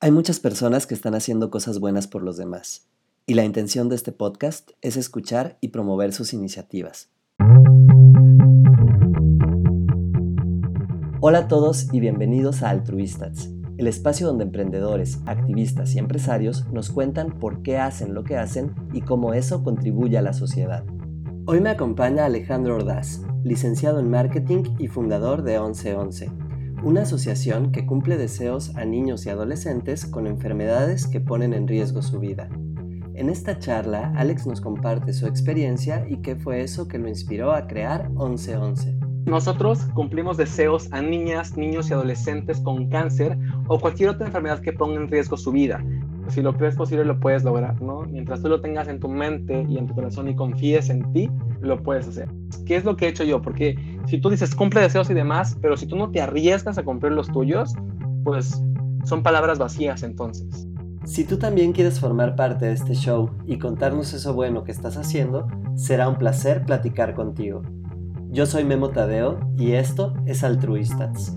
Hay muchas personas que están haciendo cosas buenas por los demás, y la intención de este podcast es escuchar y promover sus iniciativas. Hola a todos y bienvenidos a Altruistas, el espacio donde emprendedores, activistas y empresarios nos cuentan por qué hacen lo que hacen y cómo eso contribuye a la sociedad. Hoy me acompaña Alejandro Ordaz, licenciado en marketing y fundador de 1111 una asociación que cumple deseos a niños y adolescentes con enfermedades que ponen en riesgo su vida. En esta charla, Alex nos comparte su experiencia y qué fue eso que lo inspiró a crear 1111. Nosotros cumplimos deseos a niñas, niños y adolescentes con cáncer o cualquier otra enfermedad que ponga en riesgo su vida. Si lo crees posible, lo puedes lograr, ¿no? Mientras tú lo tengas en tu mente y en tu corazón y confíes en ti, lo puedes hacer. ¿Qué es lo que he hecho yo? Porque si tú dices cumple deseos y demás, pero si tú no te arriesgas a cumplir los tuyos, pues son palabras vacías entonces. Si tú también quieres formar parte de este show y contarnos eso bueno que estás haciendo, será un placer platicar contigo. Yo soy Memo Tadeo y esto es Altruistas.